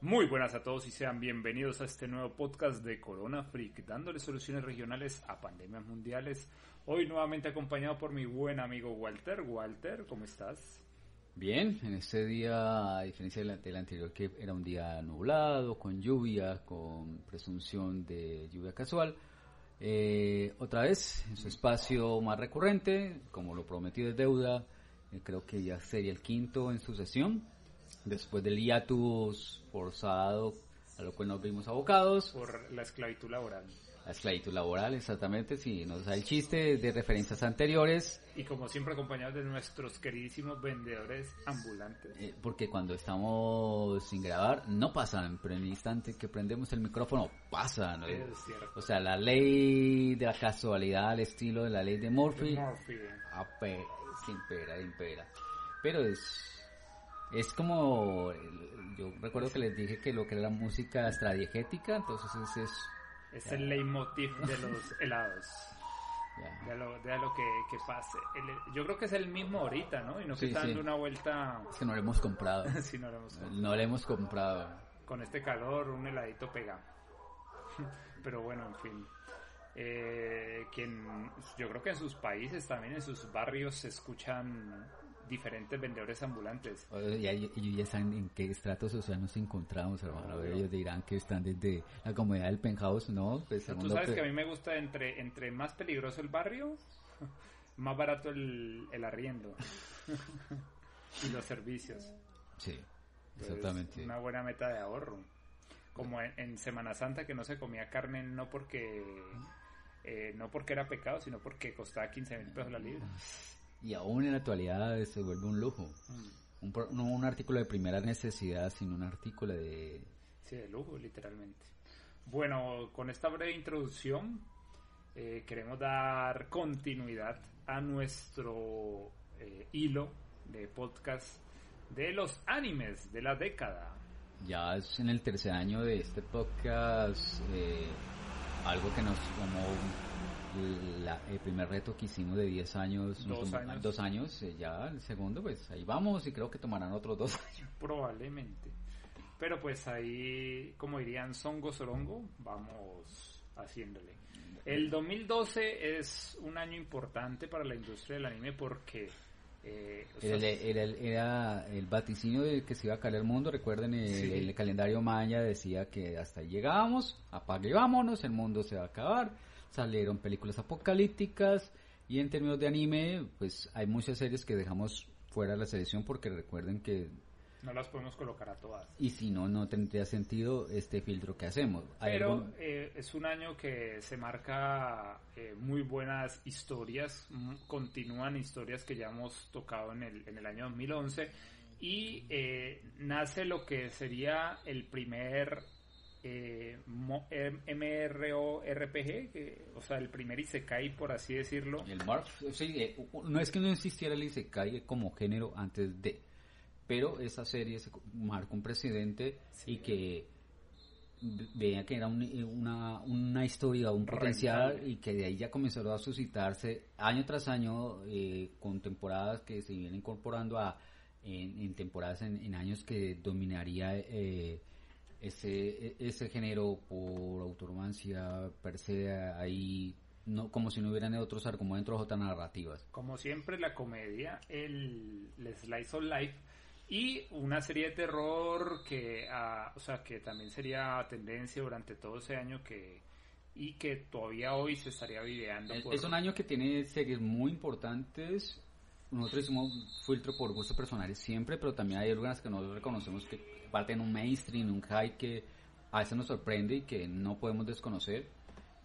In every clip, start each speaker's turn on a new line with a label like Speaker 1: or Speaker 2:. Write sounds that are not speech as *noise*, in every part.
Speaker 1: Muy buenas a todos y sean bienvenidos a este nuevo podcast de Corona Freak, dándole soluciones regionales a pandemias mundiales. Hoy nuevamente acompañado por mi buen amigo Walter. Walter, ¿cómo estás?
Speaker 2: Bien, en este día, a diferencia del, anterior que era un día nublado, con lluvia, con presunción de lluvia casual, eh, otra vez en su espacio más recurrente, como lo prometido es deuda, eh, creo que ya sería el quinto en sucesión después del hiatus forzado a lo cual nos vimos abocados.
Speaker 1: Por la esclavitud laboral.
Speaker 2: La esclavitud laboral, exactamente, sí, nos da el chiste de referencias anteriores.
Speaker 1: Y como siempre acompañados de nuestros queridísimos vendedores ambulantes.
Speaker 2: Eh, porque cuando estamos sin grabar no pasan, pero en el instante que prendemos el micrófono pasan.
Speaker 1: Es cierto.
Speaker 2: O sea, la ley de la casualidad al estilo de la ley de Murphy.
Speaker 1: De Murphy.
Speaker 2: Ape, impera, impera. Pero es es como, yo recuerdo que les dije que lo que era la música estradiegética, entonces es...
Speaker 1: Es el leitmotiv de los *laughs* helados. De lo, de lo que, que pase. yo creo que es el mismo ahorita, ¿no? Y no que está dando una vuelta...
Speaker 2: Es que no lo hemos comprado. *laughs*
Speaker 1: sí, no lo hemos comprado.
Speaker 2: No lo hemos comprado.
Speaker 1: Con este calor, un heladito pega. *laughs* Pero bueno, en fin. Eh, quien, yo creo que en sus países también, en sus barrios, se escuchan diferentes vendedores ambulantes.
Speaker 2: Y ellos ya saben en qué estrato social nos encontramos, hermano. ellos dirán que están desde la comodidad del penthouse, ¿no?
Speaker 1: Pues, Tú sabes que a mí me gusta entre, entre más peligroso el barrio, *laughs* más barato el, el arriendo *laughs* y los servicios.
Speaker 2: Sí, exactamente.
Speaker 1: una buena meta de ahorro. Como en, Semana Santa que no se comía carne no porque... Eh, no porque era pecado, sino porque costaba 15 mil pesos la libra.
Speaker 2: Y aún en la actualidad se vuelve un lujo. Mm. Un, no un artículo de primera necesidad, sino un artículo de...
Speaker 1: Sí, de lujo, literalmente. Bueno, con esta breve introducción eh, queremos dar continuidad a nuestro eh, hilo de podcast de los animes de la década.
Speaker 2: Ya es en el tercer año de este podcast eh, algo que nos el primer reto que hicimos de 10 años,
Speaker 1: dos
Speaker 2: años, eh, ya el segundo, pues ahí vamos y creo que tomarán otros dos *laughs* años.
Speaker 1: Probablemente. Pero pues ahí, como dirían Songo Sorongo, vamos haciéndole. El 2012 es un año importante para la industria del anime porque...
Speaker 2: Eh, era, el, vaticinio de que se iba a caer el mundo. Recuerden, el, el calendario maya decía que hasta ahí llegábamos, apague vámonos, el mundo se va a acabar salieron películas apocalípticas y en términos de anime, pues hay muchas series que dejamos fuera de la selección porque recuerden que
Speaker 1: no las podemos colocar a todas.
Speaker 2: Y si no, no tendría sentido este filtro que hacemos.
Speaker 1: Pero eh, es un año que se marca eh, muy buenas historias, continúan historias que ya hemos tocado en el, en el año 2011 y eh, nace lo que sería el primer eh, MRORPG, que, o sea, el primer Isekai, por así decirlo.
Speaker 2: El Marf, eh, no es que no existiera el Isekai como género antes de, pero esa serie se marcó un precedente y que veía que era una, una historia, un potencial y que de ahí ya comenzó a suscitarse año tras año eh, con temporadas que se vienen incorporando a en, temporadas en, años que dominaría eh, ese, ese género por autoromancia per se ahí no como si no hubieran otros argumentos o otras narrativas.
Speaker 1: Como siempre la comedia, el, slice of life y una serie de terror que ah, o sea que también sería tendencia durante todo ese año que y que todavía hoy se estaría videando.
Speaker 2: Es un año que tiene series muy importantes nosotros hicimos filtro por gustos personales siempre, pero también hay algunas que nosotros reconocemos que parten un mainstream, un high que a veces nos sorprende y que no podemos desconocer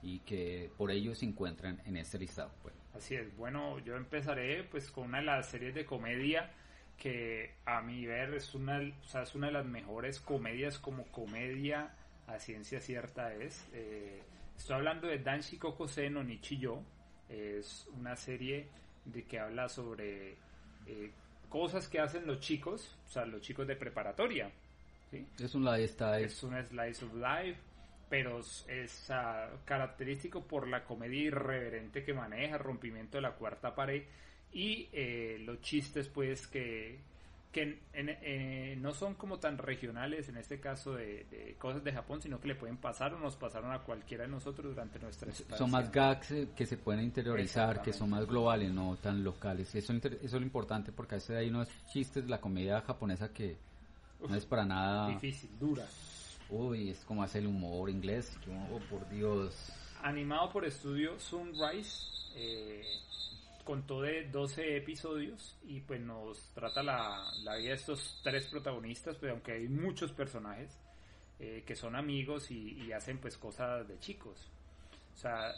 Speaker 2: y que por ello se encuentran en este listado.
Speaker 1: Bueno. Así es, bueno, yo empezaré pues con una de las series de comedia que a mi ver es una, o sea, es una de las mejores comedias como comedia a ciencia cierta es. Eh, estoy hablando de Danshi Kokose no Nichiyo, es una serie de que habla sobre eh, cosas que hacen los chicos, o sea, los chicos de preparatoria. ¿Sí?
Speaker 2: Es un lifestyle.
Speaker 1: Es un slice of life, pero es característico por la comedia irreverente que maneja, rompimiento de la cuarta pared y eh, los chistes pues que, que eh, no son como tan regionales en este caso de, cosas de Japón, sino que le pueden pasar o nos pasaron a cualquiera de nosotros durante nuestra estancia.
Speaker 2: Son más gags eh, que se pueden interiorizar, que son más globales, no tan locales. Eso, eso es lo importante porque a veces hay unos chistes de la comedia japonesa que no es para nada...
Speaker 1: Difícil, dura.
Speaker 2: Uy, es como hacer el humor inglés, oh, por Dios.
Speaker 1: Animado por estudio Sunrise, eh, contó de 12 episodios y pues nos trata la, la vida de estos tres protagonistas, pues aunque hay muchos personajes eh, que son amigos y, hacen pues cosas de chicos. O sea,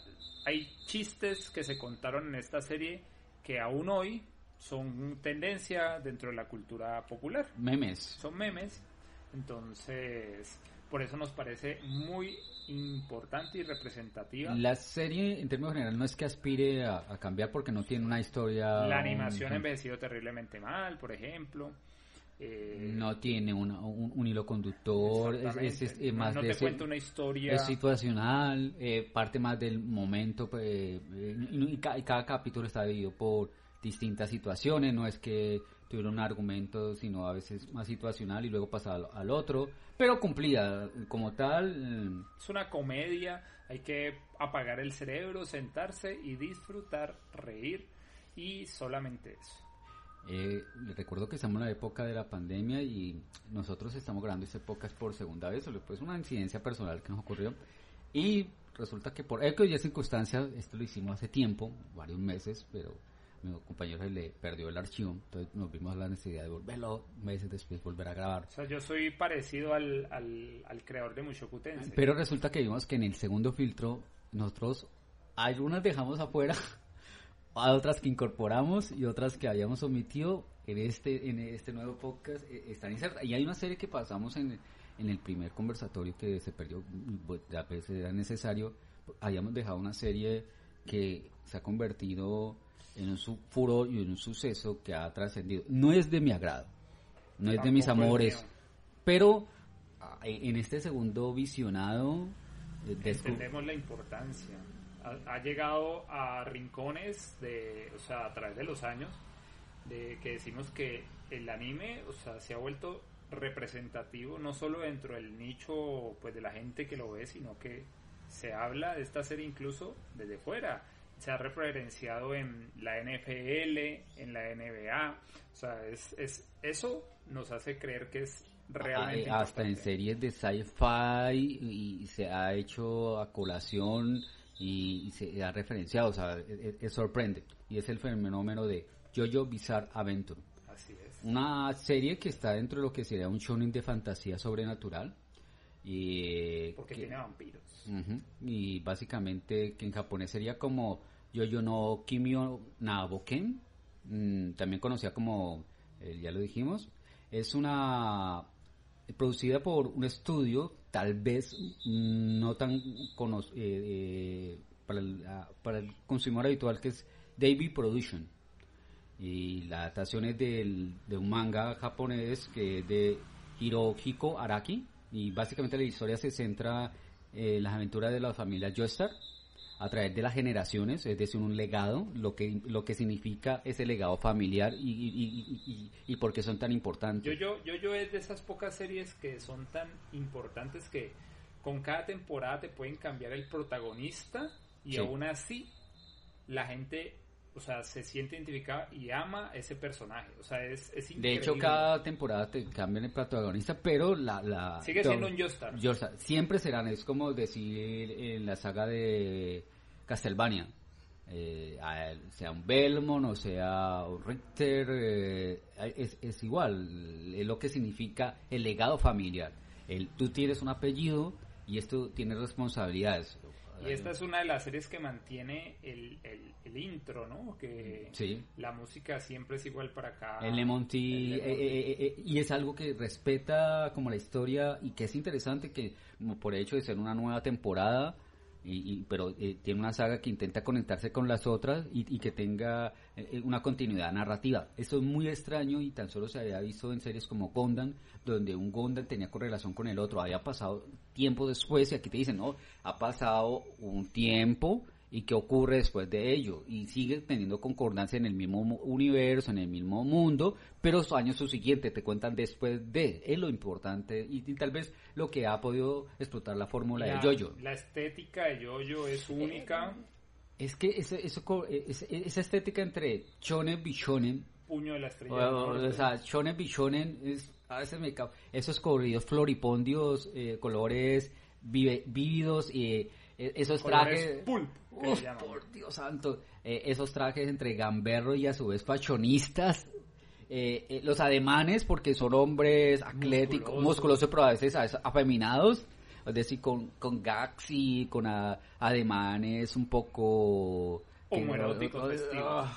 Speaker 1: hay chistes que se contaron en esta serie que aún hoy son tendencia dentro de la cultura popular.
Speaker 2: Memes.
Speaker 1: Son memes. Entonces, por eso nos parece muy importante y representativa.
Speaker 2: La serie, en términos generales, no es que aspire a, cambiar porque no tiene una historia...
Speaker 1: La animación ha envejecido terriblemente mal, por ejemplo.
Speaker 2: Eh, no tiene un, hilo conductor, es, más
Speaker 1: no, te cuenta una historia.
Speaker 2: Es situacional, eh, parte más del momento, pues, eh, y, cada capítulo está dividido por distintas situaciones, no es que tuviera un argumento, sino a veces más situacional y luego pasa al, otro, pero cumplida como tal.
Speaker 1: Mm. Es una comedia, hay que apagar el cerebro, sentarse y disfrutar, reír y solamente eso.
Speaker 2: Eh, recuerdo que estamos en la época de la pandemia y nosotros estamos grabando este podcast por segunda vez, solo pues una incidencia personal que nos ocurrió y resulta que por eco y circunstancias, esto lo hicimos hace tiempo, varios meses, pero mi compañero se le perdió el archivo, entonces nos vimos la necesidad de volverlo meses después volver a grabar.
Speaker 1: O sea, yo soy parecido al, al, creador de Mushoku Tensei.
Speaker 2: Pero resulta que vimos que en el segundo filtro nosotros algunas dejamos afuera, *laughs* a otras que incorporamos y otras que habíamos omitido en este en este nuevo podcast eh, están insertas. Y hay una serie que pasamos en, en el primer conversatorio que se perdió, pues, a veces era necesario, habíamos dejado una serie que se ha convertido en un furor y en un suceso que ha trascendido. No es de mi agrado, no es de mis amores, pero ah, en este segundo visionado...
Speaker 1: Eh, Entendemos la importancia. Ha, llegado a rincones de, o sea, a través de los años, de que decimos que el anime, o sea, se ha vuelto representativo no solo dentro del nicho pues de la gente que lo ve, sino que se habla de esta serie incluso desde fuera se ha referenciado en la NFL, en la NBA. O sea, es, es, eso nos hace creer que es realmente.
Speaker 2: hasta en series de sci-fi y, se ha hecho a colación y, se ha referenciado. O sea, es, sorprende. Y es el fenómeno de Jojo Bizarre Adventure.
Speaker 1: Así es.
Speaker 2: Una serie que está dentro de lo que sería un shonen de fantasía sobrenatural. Y
Speaker 1: Porque tiene vampiros.
Speaker 2: y básicamente que en japonés sería como Yoyo no Kimio Naboken, mm, también conocida como, eh, ya lo dijimos, es una producida por un estudio tal vez no tan conocido eh, eh, para, el, ah, para el consumidor habitual que es David Production. Y la adaptación es de un manga japonés que es de Hirohiko Araki y básicamente la historia se centra en las aventuras de la familia Joestar a través de las generaciones, es decir, un legado, lo que, lo que significa ese legado familiar y, y, y, por qué son tan importantes.
Speaker 1: Yo, yo, yo, yo es de esas pocas series que son tan importantes que con cada temporada te pueden cambiar el protagonista y aún así la gente o sea, se siente identificada y ama ese personaje. O sea, es, es increíble.
Speaker 2: De hecho, cada temporada te cambian el protagonista, pero la... la
Speaker 1: Sigue siendo un Joestar.
Speaker 2: Siempre serán, es como decir en la saga de Castlevania. Eh, sea un Belmont o sea un Richter, eh, es, es, igual, es lo que significa el legado familiar. El, tú tienes un apellido y esto tiene responsabilidades.
Speaker 1: Y esta es una de las series que mantiene el, el, intro, ¿no? Que la música siempre es igual para acá.
Speaker 2: El Lemon eh, eh, eh, y es algo que respeta como la historia y que es interesante que por hecho de ser una nueva temporada, y, pero eh, tiene una saga que intenta conectarse con las otras y, que tenga eh, una continuidad narrativa. Esto es muy extraño y tan solo se había visto en series como Gondan, donde un Gondan tenía correlación con el otro, había pasado tiempo después y aquí te dicen, no, ha pasado un tiempo y qué ocurre después de ello. Y sigue teniendo concordancia en el mismo universo, en el mismo mundo, pero los años subsiguientes te cuentan después de. Es lo importante y, tal vez lo que ha podido explotar la fórmula de Yoyo.
Speaker 1: La estética de Yoyo es única.
Speaker 2: Es que eso, eso, esa estética entre shonen y shonen
Speaker 1: puño de la estrella.
Speaker 2: O, sea, shonen shonen es a veces me esos coloridos floripondios, eh, colores vívidos y eh, esos trajes
Speaker 1: pulp,
Speaker 2: por Dios santo, eh, esos trajes entre gamberro y a su vez fachonistas. los ademanes porque son hombres atléticos, musculosos, pero a veces afeminados. Es decir, con, con gags y con ademanes un poco...
Speaker 1: Homoeróticos vestidos.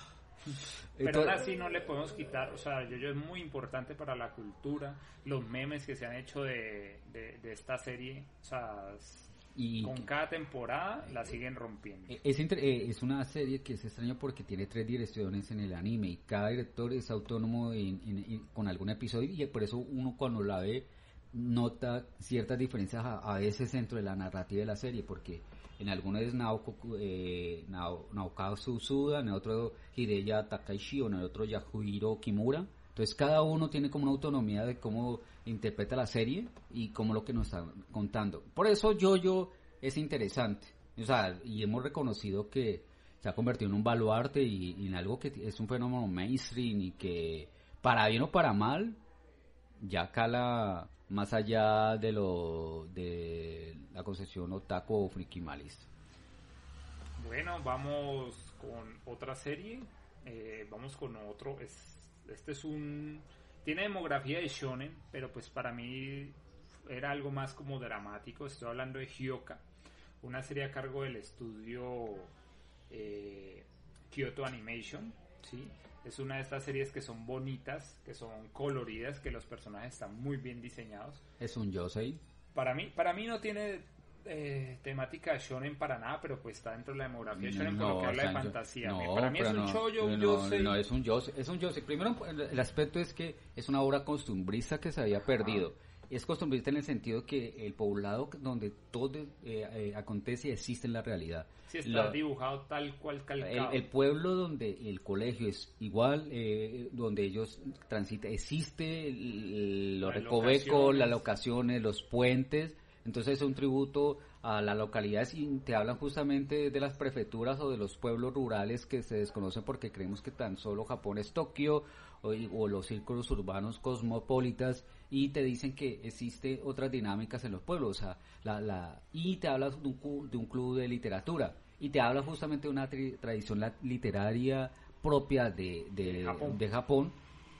Speaker 1: Pero ahora sí no le podemos quitar, o sea, yo, yo es muy importante para la cultura, los memes que se han hecho de, de, esta serie, o sea, y con cada temporada la siguen rompiendo.
Speaker 2: E, es, eh, es una serie que es extraña porque tiene tres direcciones en el anime y cada director es autónomo con algún episodio y por eso uno cuando la ve nota ciertas diferencias a, a veces dentro de la narrativa de la serie porque en alguno es Naoko, eh, Naokazu Suda, en otro Hideya Takaishi o en el otro Yasuhiro Kimura. Entonces cada uno tiene como una autonomía de cómo interpreta la serie y cómo lo que nos están contando. Por eso yo es interesante. O sea, y hemos reconocido que se ha convertido en un baluarte y, en algo que es un fenómeno mainstream y que para bien o para mal ya cala más allá de lo de la concepción otaku o frikimalista.
Speaker 1: Bueno, vamos con otra serie. Eh, vamos con otro. Este es un. Tiene demografía de shonen, pero pues para mí era algo más como dramático. Estoy hablando de Hyoka, una serie a cargo del estudio eh, Kyoto Animation. ¿sí? Es una de estas series que son bonitas, que son coloridas, que los personajes están muy bien diseñados.
Speaker 2: Es un yosei.
Speaker 1: Para mí, para mí no tiene eh, temática shonen para nada, pero pues está dentro de la demografía shonen no, por lo que habla de fantasía. para mí es un chollo, un yosei.
Speaker 2: No, es un yosei, es un yosei. Primero, el aspecto es que es una obra costumbrista que se había perdido. Es costumbrista en el sentido que el poblado donde todo eh, eh, acontece existe en la realidad.
Speaker 1: Sí, está dibujado tal cual calcado.
Speaker 2: El, pueblo donde el colegio es igual, eh, donde ellos transitan, existe los recovecos, las locaciones, los puentes. Entonces es un tributo a la localidad y te hablan justamente de las prefecturas o de los pueblos rurales que se desconocen porque creemos que tan solo Japón es Tokio o, los círculos urbanos cosmopolitas y te dicen que existe otras dinámicas en los pueblos, o sea, la, la, y te hablas de un, de un club de literatura y te habla justamente de una tradición literaria propia de, de, Japón.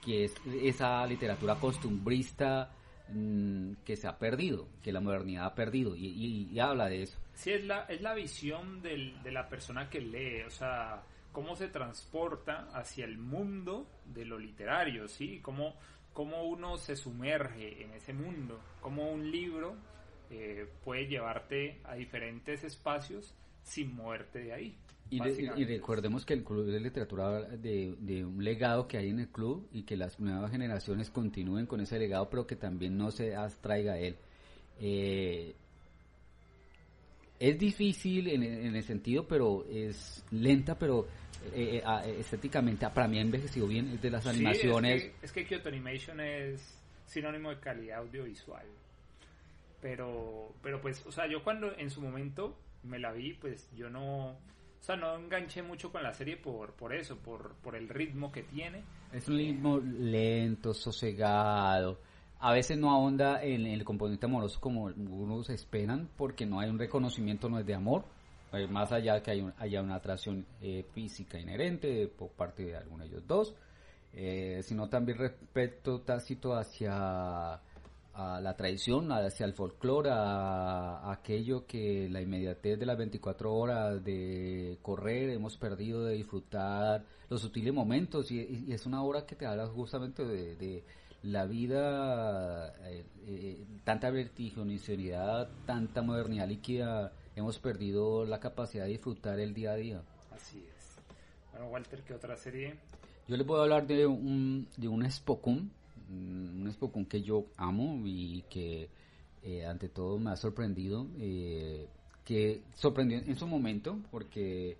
Speaker 2: que es esa literatura costumbrista mm, que se ha perdido, que la modernidad ha perdido, y, y, habla de eso.
Speaker 1: Sí, es la, es la visión del, de la persona que lee, o sea, cómo se transporta hacia el mundo de lo literario, ¿sí? Cómo, cómo uno se sumerge en ese mundo, cómo un libro eh, puede llevarte a diferentes espacios sin moverte de ahí.
Speaker 2: Y, recordemos que el Club de Literatura habla de, de, un legado que hay en el club y que las nuevas generaciones continúen con ese legado, pero que también no se abstraiga él. Eh, es difícil en, el sentido, pero es lenta, pero eh, eh, estéticamente para mí ha envejecido bien. Es de las animaciones.
Speaker 1: es, que, Kyoto Animation es sinónimo de calidad audiovisual. Pero, pero pues, o sea, yo cuando en su momento me la vi, pues yo no, o sea, no enganché mucho con la serie por, por eso, por, por el ritmo que tiene.
Speaker 2: Es un ritmo lento, sosegado. A veces no ahonda en el componente amoroso como algunos esperan, porque no hay un reconocimiento, no de amor, eh, más allá de que hay haya una atracción eh, física inherente por parte de alguno de ellos dos, eh, sino también respeto tácito hacia la tradición, hacia el folclore, a, aquello que la inmediatez de las 24 horas de correr hemos perdido, de disfrutar los sutiles momentos, y, es una obra que te habla justamente de la vida, eh, eh, tanta vertiginosidad, tanta modernidad líquida, hemos perdido la capacidad de disfrutar el día a día.
Speaker 1: Así es. Bueno, Walter, ¿qué otra serie?
Speaker 2: Yo le puedo hablar de un, de un Spokon, mm, un Spokon que yo amo y que eh, ante todo me ha sorprendido, que que sorprendió en su momento, porque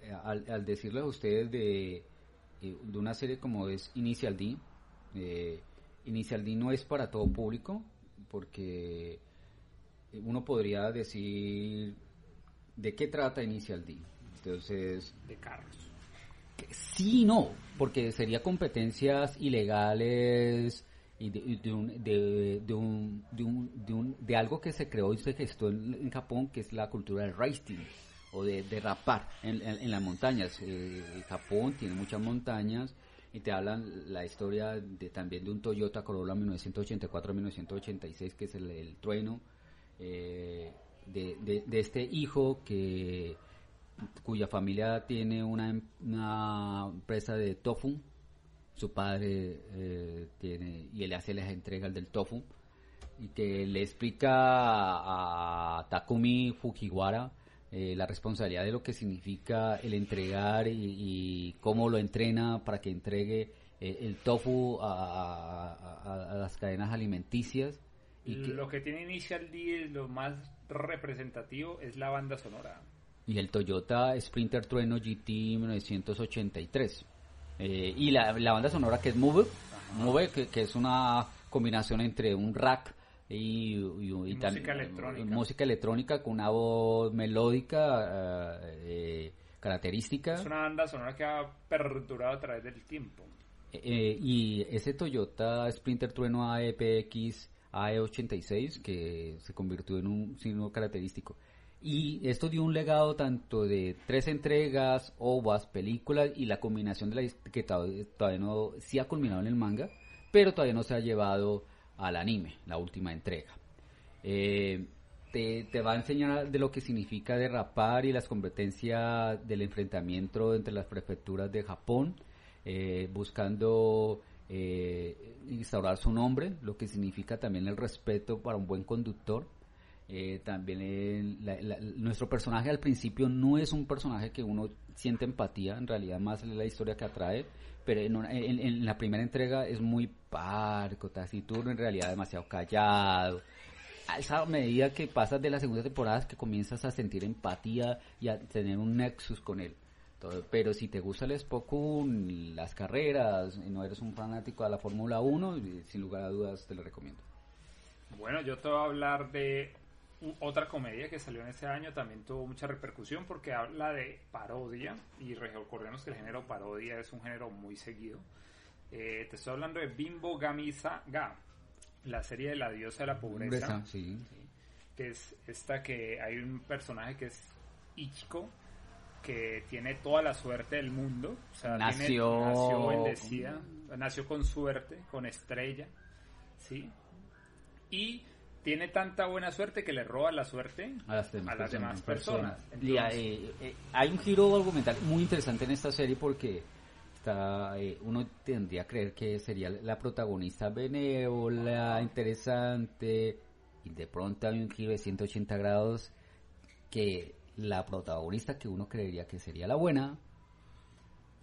Speaker 2: eh, al, al decirles a ustedes de, eh, de una serie como es Initial D, eh, Initial D no es para todo público, porque uno podría decir de qué trata Initial D. Entonces,
Speaker 1: de carros.
Speaker 2: Sí, no, porque sería competencias ilegales y de, de, un, de, de, un, de, un, de, un, de algo que se creó y se gestó en, en Japón, que es la cultura del racing o de, de rapar en, en, en las montañas. Eh, Japón tiene muchas montañas y te hablan la historia de también de un Toyota Corolla 1984-1986, que es el, trueno, eh, de, de este hijo que cuya familia tiene una, una empresa de tofu. Su padre eh, tiene y él hace las entregas del tofu y que le explica a, Takumi Fujiwara eh, la responsabilidad de lo que significa el entregar y, y cómo lo entrena para que entregue eh, el tofu a, a, a, las cadenas alimenticias.
Speaker 1: Y que, lo que tiene Initial D, lo más representativo, es la banda sonora
Speaker 2: y el Toyota Sprinter Trueno GT 1983. Eh, y la, la, banda sonora que es Move, Move que, que, es una combinación entre un rack y, y, y
Speaker 1: música, también, electrónica.
Speaker 2: música electrónica con una voz melódica eh, característica.
Speaker 1: Es una banda sonora que ha perdurado a través del tiempo.
Speaker 2: Eh, y ese Toyota Sprinter Trueno AEPX AE86 que se convirtió en un signo característico. Y esto dio un legado tanto de tres entregas, ovas, películas y la combinación de la que todavía no sí ha culminado en el manga, pero todavía no se ha llevado al anime, la última entrega. Eh, te, va a enseñar de lo que significa derrapar y las competencias del enfrentamiento entre las prefecturas de Japón, eh, buscando eh, instaurar su nombre, lo que significa también el respeto para un buen conductor eh, también el, la, nuestro personaje al principio no es un personaje que uno siente empatía, en realidad más es la historia que atrae, pero en, una, en, la primera entrega es muy parco, taciturno, en realidad demasiado callado. A esa medida que pasas de la segunda temporada es que comienzas a sentir empatía y a tener un nexus con él. Pero si te gusta el Spokun, las carreras, y no eres un fanático de la Fórmula 1, sin lugar a dudas te lo recomiendo.
Speaker 1: Bueno, yo te voy a hablar de otra comedia que salió en ese año también tuvo mucha repercusión porque habla de parodia y recordemos que el género parodia es un género muy seguido. Eh, te estoy hablando de Bimbo Gamisa Ga, la serie de la diosa de la pobreza,
Speaker 2: pobreza sí.
Speaker 1: Sí, que es esta que hay un personaje que es Ichiko que tiene toda la suerte del mundo, o sea,
Speaker 2: nació,
Speaker 1: tiene, nació bendecida, nació con suerte, con estrella, sí, y tiene tanta buena suerte que le roba la suerte
Speaker 2: a las,
Speaker 1: a las demás personas.
Speaker 2: personas. Entonces, eh, eh, hay un giro argumental muy interesante en esta serie porque está, eh, uno tendría a creer que sería la protagonista benévola, interesante, y de pronto hay un giro de 180 grados que la protagonista que uno creería que sería la buena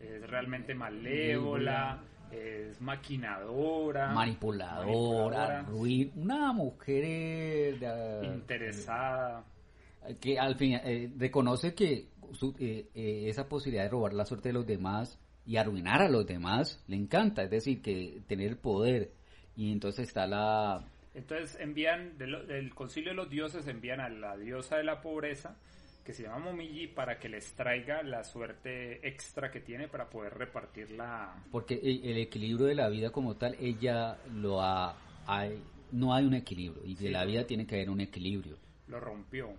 Speaker 1: es realmente malévola es maquinadora,
Speaker 2: manipuladora, ruin, una mujer de,
Speaker 1: interesada.
Speaker 2: que al fin eh, reconoce que su, eh, eh, esa posibilidad de robar la suerte de los demás y arruinar a los demás le encanta, es decir, que tener el poder. Y entonces está la
Speaker 1: entonces envían del, del concilio de los dioses envían a la diosa de la pobreza que se llama Momiji para que les traiga la suerte extra que tiene para poder repartirla.
Speaker 2: Porque el equilibrio de la vida como tal, ella lo ha, hay, no hay un equilibrio y de sí. la vida tiene que haber un equilibrio.
Speaker 1: Lo rompió.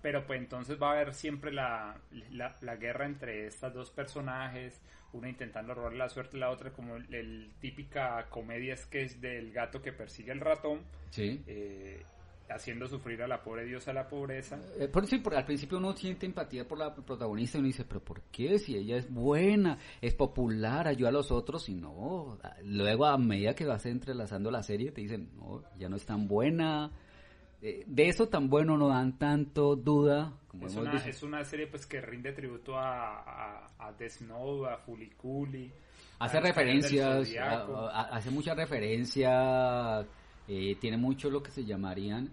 Speaker 1: Pero pues entonces va a haber siempre la, la, la guerra entre estas dos personajes, una intentando robar la suerte a la otra, como el, el, típica comedia es que es del gato que persigue al ratón.
Speaker 2: Sí.
Speaker 1: Eh, haciendo sufrir a la pobre diosa la pobreza.
Speaker 2: Eh, por sí, por, al principio uno siente empatía por la protagonista y uno dice, pero ¿por qué? Si ella es buena, es popular, ayuda a los otros y no. Luego a medida que vas entrelazando la serie te dicen, no, ya no es tan buena. Eh, de eso tan bueno no dan tanto duda. Como
Speaker 1: es, una, es una serie pues que rinde tributo a, a, a Death Note, a Fuliculi.
Speaker 2: Hace referencias, a, hace muchas referencias, eh, tiene mucho lo que se llamarían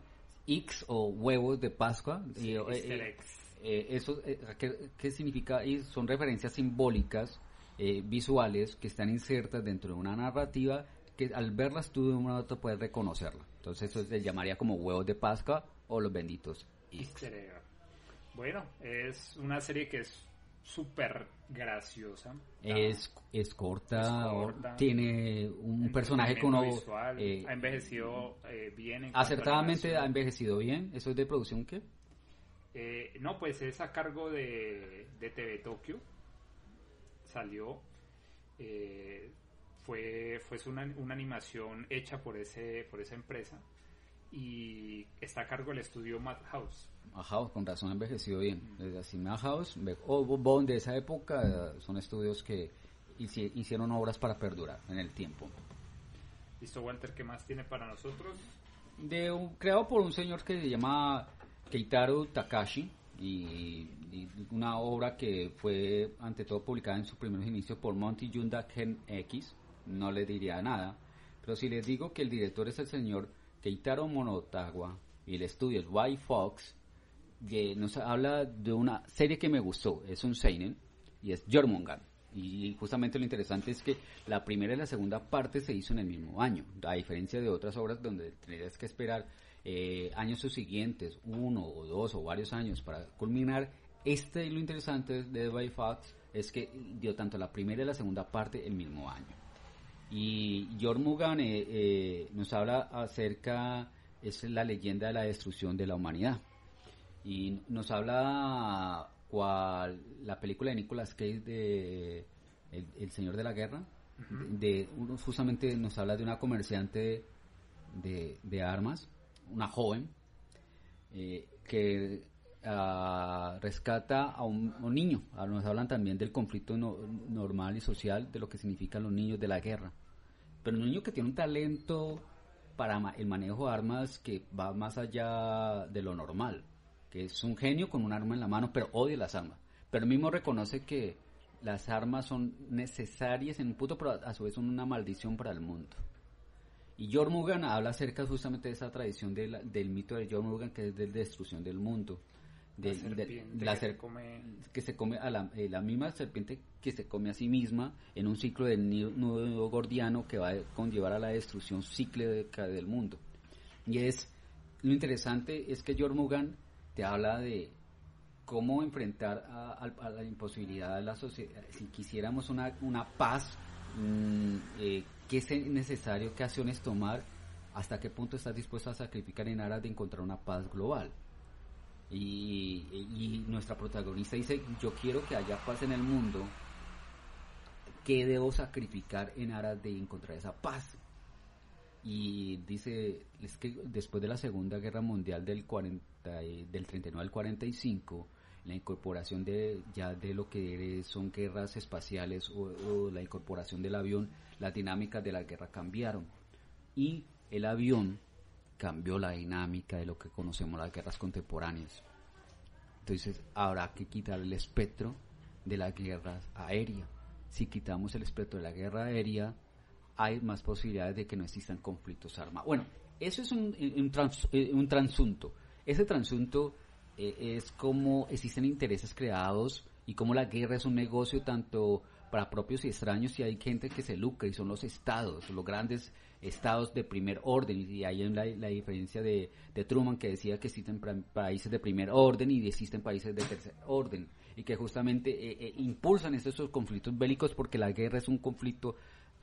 Speaker 2: X o huevos de Pascua.
Speaker 1: Sí,
Speaker 2: y, eh, eh, eh, eso, ¿qué, qué significa? Y son referencias simbólicas, visuales, que están insertas dentro de una narrativa que al verlas tú de un modo u otro puedes reconocerla. Entonces eso se llamaría como huevos de Pascua o los benditos X.
Speaker 1: Bueno, es una serie que es súper graciosa.
Speaker 2: Es, es corta,
Speaker 1: Es
Speaker 2: o-
Speaker 1: corta.
Speaker 2: tiene un personaje que uno
Speaker 1: visual,
Speaker 2: eh,
Speaker 1: ha envejecido eh, bien. en
Speaker 2: acertadamente ha envejecido bien. ¿Eso es de producción qué?
Speaker 1: Eh, no, pues es a cargo de, de TV Tokio. Salió. eh, fue fue una, una animación hecha por ese por esa empresa y está a cargo del estudio Madhouse.
Speaker 2: House, con razón ha envejecido bien. Desde así House o Bond de esa época son estudios que hici- hicieron obras para perdurar en el tiempo.
Speaker 1: Listo, Walter, ¿qué más tiene para nosotros?
Speaker 2: de un- creado por un señor que se llama Keitaro Takashi y, y una obra que fue ante todo publicada en sus primeros inicios por Monty Yunda Ken X no le diría nada pero si les digo que el director es el señor Keitaro Monotawa y el estudio es White Fox que nos habla de una serie que me gustó es un seinen y es Jormungan y justamente lo interesante es que la primera y la segunda parte se hizo en el mismo año, a diferencia de otras obras donde tendrías que esperar eh, años subsiguientes, uno o dos o varios años para culminar. Este, lo interesante de By Fox es que dio tanto la primera y la segunda parte el mismo año. Y Jormugan eh, eh, nos habla acerca, es la leyenda de la destrucción de la humanidad. Y nos habla cual la película de Nicolas Cage de El, El Señor de la Guerra. de, uno justamente nos habla de una comerciante de, de armas, una joven, eh, que ah, rescata a un, a un niño. Ah, Nos hablan también del conflicto no- normal y social, de lo que significan los niños de la guerra. Pero un niño que tiene un talento para el manejo de armas que va más allá de lo normal, que es un genio con un arma en la mano, pero odia las armas. Pero mismo reconoce que las armas son necesarias en un punto, pero a su vez son una maldición para el mundo. Y Jormugan habla acerca justamente de esa tradición de la- del mito de Jormugan, que es de destrucción del mundo. De,
Speaker 1: La
Speaker 2: de-
Speaker 1: serpiente
Speaker 2: la
Speaker 1: que se
Speaker 2: ser-
Speaker 1: come-
Speaker 2: que se come a la, eh, la misma serpiente que se come a sí misma en un ciclo del ni- nudo gordiano que va a conllevar a la destrucción cíclica del mundo. Y es lo interesante es que Jormugan te habla de cómo enfrentar a, la imposibilidad de la sociedad. Si quisiéramos una, una paz, mm, eh, ¿qué es necesario? ¿Qué acciones tomar? ¿Hasta qué punto estás dispuesto a sacrificar en aras de encontrar una paz global? Y, y nuestra protagonista dice, yo quiero que haya paz en el mundo, ¿qué debo sacrificar en aras de encontrar esa paz? Y dice, es que después de la Segunda Guerra Mundial del, 40, y- del 39 al 45, la incorporación de ya de lo que son guerras espaciales o, o la incorporación del avión, las dinámicas de la guerra cambiaron. Y el avión cambió la dinámica de lo que conocemos las guerras contemporáneas. Entonces habrá que quitar el espectro de la guerra aérea. Si quitamos el espectro de la guerra aérea, hay más posibilidades de que no existan conflictos armados. Bueno, eso es un, un, trans- eh, un transunto. Ese transunto eh, es como existen intereses creados y como la guerra es un negocio tanto para propios y extraños y hay gente que se lucra y son los estados, los grandes estados de primer orden y ahí hay la, la diferencia de, de Truman que decía que existen países de primer orden y existen países de tercer orden y que justamente eh, eh, impulsan estos conflictos bélicos porque la guerra es un conflicto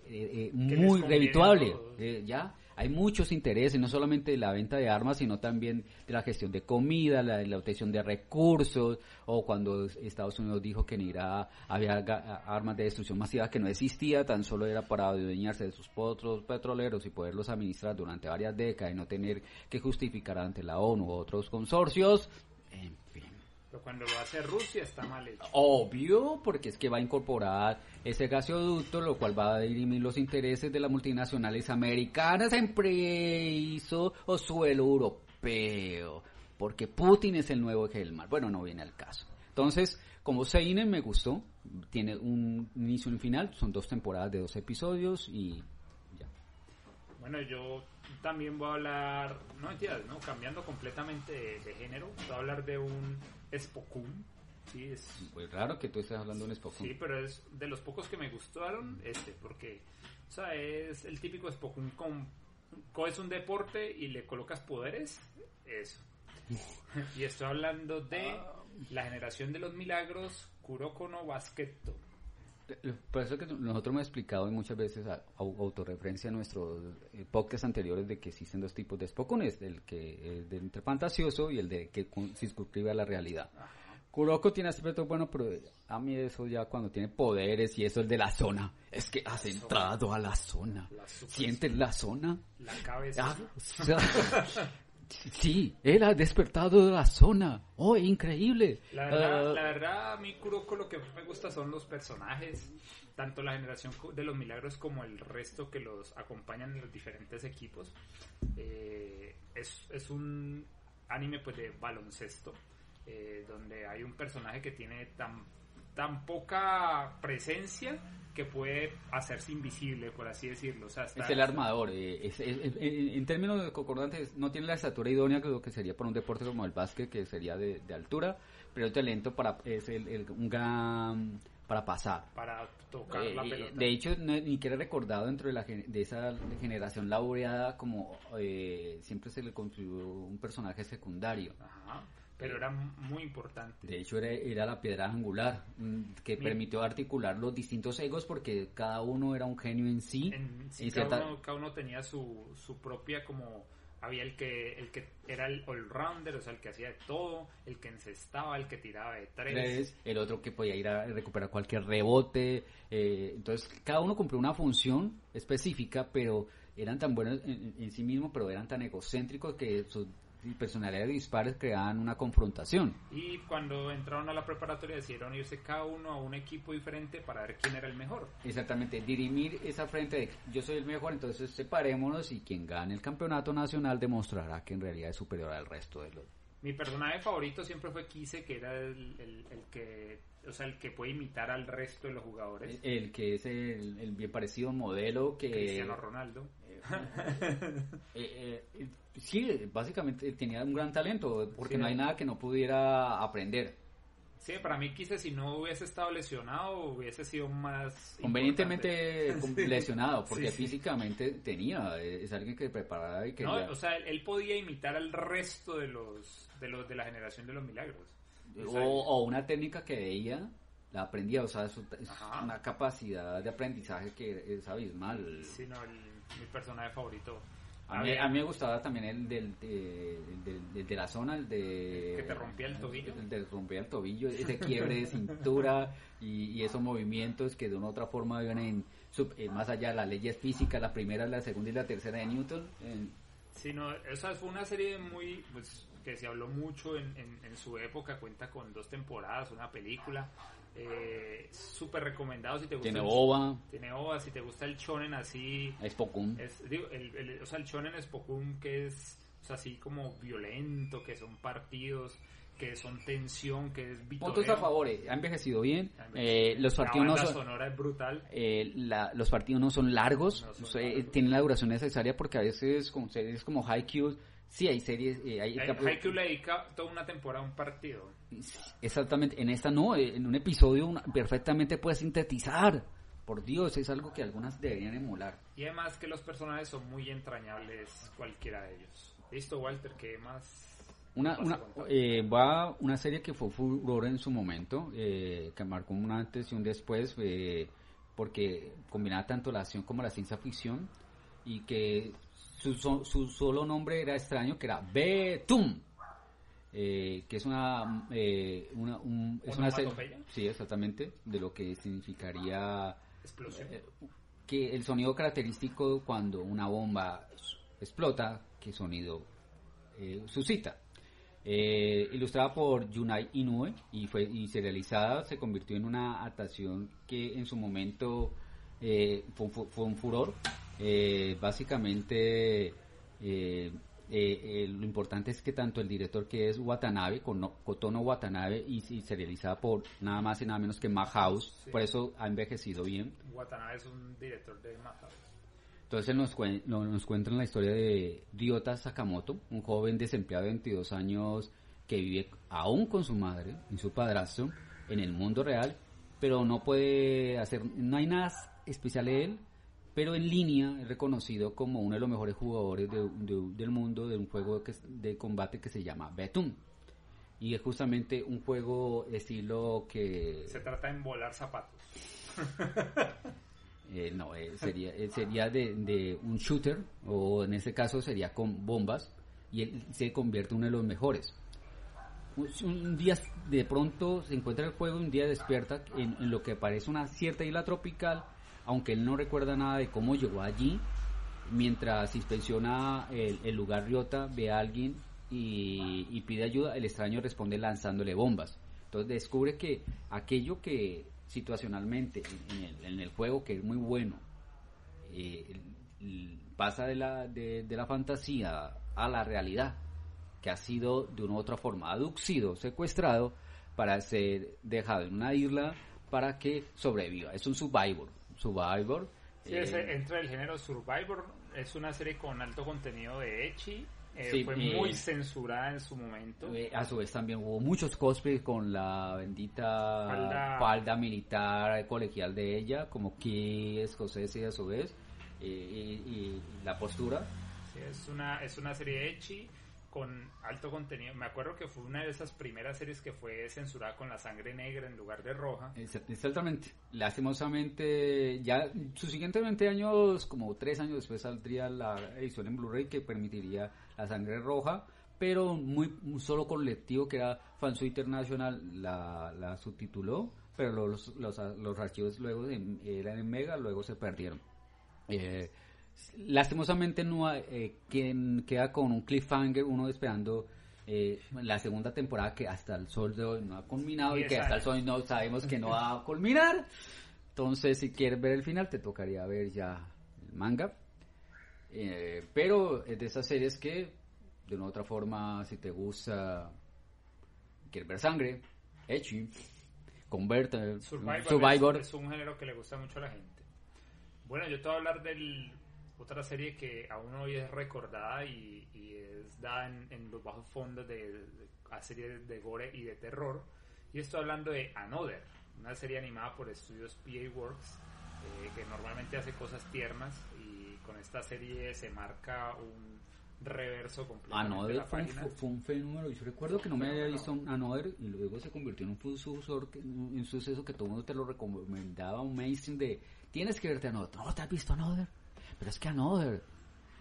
Speaker 2: eh, eh, muy
Speaker 1: todos.
Speaker 2: Eh, ya hay muchos intereses, no solamente de la venta de armas, sino también de la gestión de comida, la, la obtención de recursos, o cuando Estados Unidos dijo que en Irak había armas de destrucción masiva que no existía, tan solo era para adueñarse de sus potros petroleros y poderlos administrar durante varias décadas y no tener que justificar ante la ONU u otros consorcios. En fin.
Speaker 1: Pero cuando lo hace Rusia está mal hecho.
Speaker 2: Obvio, porque es que va a incorporar ese gasoducto, lo cual va a dirimir los intereses de las multinacionales americanas en piso o suelo europeo, porque Putin es el nuevo eje del mar. Bueno, no viene al caso. Entonces, como Seinen me gustó, tiene un inicio y un final, son dos temporadas de dos episodios y.
Speaker 1: Bueno, yo también voy a hablar, no entiendes, ¿no? Cambiando completamente de, de género, voy a hablar de un Spokun. Sí, es,
Speaker 2: Pues raro que tú estés hablando de un Spokon.
Speaker 1: sí, pero es de los pocos que me gustaron este, porque, o sea, es el típico Spokun con, coges un deporte y le colocas poderes, eso. *laughs* y estoy hablando de la generación de los milagros, Kuroko no Basquetto.
Speaker 2: Por eso que nosotros hemos explicado muchas veces a, a autorreferencia a nuestros eh, podcasts anteriores de que existen dos tipos de Spokones, el que es de entre fantasioso y el de que con- circunscribe a la realidad. Kuroko tiene aspectos buenos, pero a mí eso ya cuando tiene poderes y eso es de la zona. Es que has entrado a la zona.
Speaker 1: La
Speaker 2: ¿Sientes la zona?
Speaker 1: La cabeza.
Speaker 2: Ah, o sea, *laughs* sí, él ha despertado de la zona. ¡Oh, increíble!
Speaker 1: La verdad,
Speaker 2: Ah,
Speaker 1: la verdad, a mí Kuroko lo que más me gusta son los personajes, tanto la generación de los milagros como el resto que los acompañan en los diferentes equipos. Eh, es, es un anime pues de baloncesto, eh, donde hay un personaje que tiene tan, tan poca presencia que puede hacerse invisible, por así decirlo. O sea, está-
Speaker 2: Es el armador. eh, es- es- es- en términos de concordantes, no tiene la estatura idónea que lo que sería para un deporte como el básquet, que sería de, de altura, pero el talento para es el, el- un gran para pasar.
Speaker 1: para tocar
Speaker 2: Eh,
Speaker 1: la
Speaker 2: eh,
Speaker 1: pelota.
Speaker 2: de hecho, no, ni siquiera recordado dentro de, la, de esa generación laureada como eh, siempre se le construyó un personaje secundario.
Speaker 1: Ajá, pero era muy importante.
Speaker 2: De hecho, era, era la piedra angular mm, que
Speaker 1: Mi-
Speaker 2: permitió articular los distintos egos porque cada uno era un genio en sí.
Speaker 1: En- sí, cada,
Speaker 2: cierta-
Speaker 1: uno, cada uno tenía su, su propia como había el que el que era el all-rounder, o sea, el que hacía de todo, el que encestaba, el que tiraba de tres.
Speaker 2: tres, el otro que podía ir a recuperar cualquier rebote. eh, entonces, cada uno cumplió una función específica, pero eran tan buenos en, en sí mismos, pero eran tan egocéntricos que sus personalidades dispares creaban una confrontación.
Speaker 1: Y cuando entraron a la preparatoria decidieron irse cada uno a un equipo diferente para ver quién era el mejor.
Speaker 2: Exactamente, dirimir esa frente de yo soy el mejor, entonces separémonos y quien gane el campeonato nacional demostrará que en realidad es superior al resto de los.
Speaker 1: Mi personaje favorito siempre fue Kise, que era el, el- el que, o sea, el que puede imitar al resto de los jugadores.
Speaker 2: El que es el, bien parecido modelo que...
Speaker 1: Cristiano Ronaldo. *laughs*
Speaker 2: Eh, eh, sí, básicamente tenía un gran talento, porque
Speaker 1: Sí.
Speaker 2: no hay nada que no pudiera aprender.
Speaker 1: Sí, para mí Kise si no hubiese estado lesionado hubiese sido más
Speaker 2: Convenientemente
Speaker 1: importante. *laughs*
Speaker 2: lesionado, porque
Speaker 1: Sí, sí.
Speaker 2: físicamente tenía, es alguien que preparaba y que...
Speaker 1: No, o sea, él, podía imitar al resto de los de los de la generación de los milagros. O sea,
Speaker 2: o, una técnica que veía, la aprendía, o sea, es, una capacidad de aprendizaje que es abismal.
Speaker 1: sí, no, el- mi personaje favorito.
Speaker 2: A mí, a mí me gustaba también el del, de, el del- del de la zona, el de...
Speaker 1: Que te rompía el tobillo.
Speaker 2: El de rompía el tobillo, ese quiebre de cintura y, y esos movimientos que de una u otra forma vienen sub- eh, más allá de las leyes físicas, la primera, la segunda y la tercera de Newton. eh,
Speaker 1: Sí, no, esa fue una serie muy, pues, que se habló mucho en, en, en su época, cuenta con dos temporadas, una película, eh, súper recomendado si te gusta.
Speaker 2: tiene
Speaker 1: el-
Speaker 2: ova,
Speaker 1: Tiene ova, si te gusta el shonen así,
Speaker 2: es Pocum.
Speaker 1: es, digo, el, el- o sea, el shonen es Pokun que es, o sea, así como violento, que son partidos, que son tensión, que es vitoreo.
Speaker 2: Puntos a favor, eh, ha envejecido bien. Eh, los partidos no son...
Speaker 1: sonora es brutal.
Speaker 2: Eh, la- los partidos no son largos,
Speaker 1: No son
Speaker 2: sea, eh,
Speaker 1: largos.
Speaker 2: tienen la duración necesaria porque a veces con series como Haikyuu, sí hay series, eh, hay
Speaker 1: Haikyuu le dedica toda una temporada a un partido.
Speaker 2: Exactamente, en esta no, eh, en un episodio una- perfectamente puedes sintetizar. Por Dios, es algo que algunas deberían emular.
Speaker 1: Y además que los personajes son muy entrañables, cualquiera de ellos. Listo, Walter, ¿qué más?
Speaker 2: Una, una, eh, va una serie que fue furor en su momento, eh, que marcó un antes y un después, eh, porque combinaba tanto la acción como la ciencia ficción, y que su, so- su solo nombre era extraño, que era Betum, eh, que es una, eh, una, un- es una sí, exactamente, de lo que significaría
Speaker 1: Explosión.
Speaker 2: eh, que el sonido característico cuando una bomba explota, qué sonido eh, suscita. Eh, ilustrada por Yunai Inoue y fue y serializada, se convirtió en una adaptación que en su momento fue un furor. Eh, básicamente, eh, eh, eh, lo importante es que tanto el director que es Watanabe, Kotono Watanabe, y, y serializada por nada más y nada menos que Madhouse,
Speaker 1: Sí.
Speaker 2: por eso ha envejecido bien.
Speaker 1: Watanabe es un director de Madhouse.
Speaker 2: Entonces nos, cuen- no- nos cuentan la historia de Ryota Sakamoto, un joven desempleado de 22 años que vive aún con su madre y su padrastro en el mundo real, pero no puede hacer, no hay nada especial de él, pero en línea es reconocido como uno de los mejores jugadores de- de- del mundo de un juego que de combate que se llama Betum. Y es justamente un juego estilo que...
Speaker 1: Se trata de volar zapatos. *laughs*
Speaker 2: Eh, no, eh, sería, eh, sería de, de un shooter, o en este caso sería con bombas, y él se convierte en uno de los mejores. Un, un día de pronto se encuentra el juego, un día despierta en, en lo que parece una cierta isla tropical, aunque él no recuerda nada de cómo llegó allí. Mientras inspecciona el, el lugar Ryota, ve a alguien y, y pide ayuda, el extraño responde lanzándole bombas. Entonces descubre que aquello que situacionalmente en el, en el juego, que es muy bueno, eh, pasa de la, de, de la fantasía a la realidad, que ha sido de una u otra forma aducido, secuestrado, para ser dejado en una isla para que sobreviva. Es un survivor. Survivor.
Speaker 1: Sí,
Speaker 2: eh,
Speaker 1: ese entra el género Survivor. Es una serie con alto contenido de Echi. eh,
Speaker 2: Sí,
Speaker 1: fue
Speaker 2: y-
Speaker 1: muy censurada en su momento.
Speaker 2: Eh, a su vez también hubo muchos cosplays con la bendita
Speaker 1: Falda-
Speaker 2: falda, militar colegial de ella, como Ki escocés y a su vez, eh, y, y la postura.
Speaker 1: Sí, es una es una serie Echi con alto contenido. Me acuerdo que fue una de esas primeras series que fue censurada con la sangre negra en lugar de roja.
Speaker 2: Ex- Exactamente. Lastimosamente, ya sus siguientes 20 años, como 3 años después, saldría la edición en Blu-ray que permitiría la sangre roja, pero muy un solo colectivo que era Fansu International la, la subtituló, pero los, los, los archivos luego eran en Mega, luego se perdieron. Eh, lastimosamente no hay- eh, quien queda con un cliffhanger, uno esperando eh, la segunda temporada que hasta el sol de hoy no ha culminado y que hasta el sol no sabemos que no va a culminar. Entonces, si quieres ver el final, te tocaría ver ya el manga. Eh, pero es de esas series que, de una u otra forma, si te gusta, quieres ver sangre, Echi, Converter,
Speaker 1: Survivor,
Speaker 2: Survivor,
Speaker 1: Es, es un género que le gusta mucho a la gente. Bueno, yo te voy a hablar de otra serie que aún hoy es recordada y, y es dada en, en los bajos fondos de, de- a series de gore y de terror. Y estoy hablando de Another, una serie animada por estudios PA Works, eh, que normalmente hace cosas tiernas y con esta serie se marca un reverso de
Speaker 2: Another fue fue un fenómeno. Yo recuerdo que no me había visto un Another y luego se convirtió en un sucesor, un suceso que todo el mundo te lo recomendaba, un mainstream de tienes que verte Another. No, ¿te has visto Another? Pero es que Another.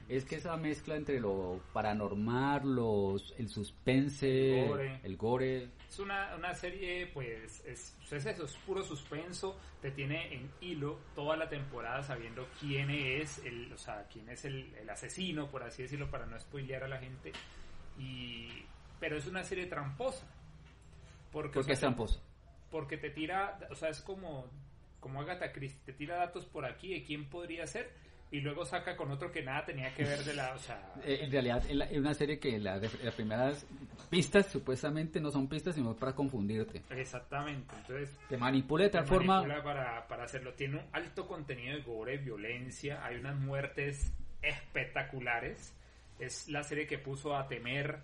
Speaker 2: Es que esa mezcla entre lo paranormal, los, el suspense,
Speaker 1: El gore.
Speaker 2: el gore.
Speaker 1: Es una, una serie, pues, es, es eso, es puro suspenso, te tiene en hilo toda la temporada sabiendo quién es el, o sea, quién es el, el asesino, por así decirlo, para no spoilear a la gente. Y, pero es una serie tramposa. Porque, o
Speaker 2: Porque
Speaker 1: sea,
Speaker 2: es tramposo.
Speaker 1: Porque te tira, o sea, es como, como Agatha Christie, te tira datos por aquí de quién podría ser y luego saca con otro que nada tenía que ver de la, o sea, *laughs*
Speaker 2: Eh, en realidad es una serie que la- las primeras pistas supuestamente no son pistas, sino para confundirte.
Speaker 1: exactamente. Entonces,
Speaker 2: Te manipula de tal
Speaker 1: Te
Speaker 2: forma
Speaker 1: manipula para, para hacerlo. Tiene un alto contenido de gore, violencia, hay unas muertes espectaculares. Es la serie que puso a temer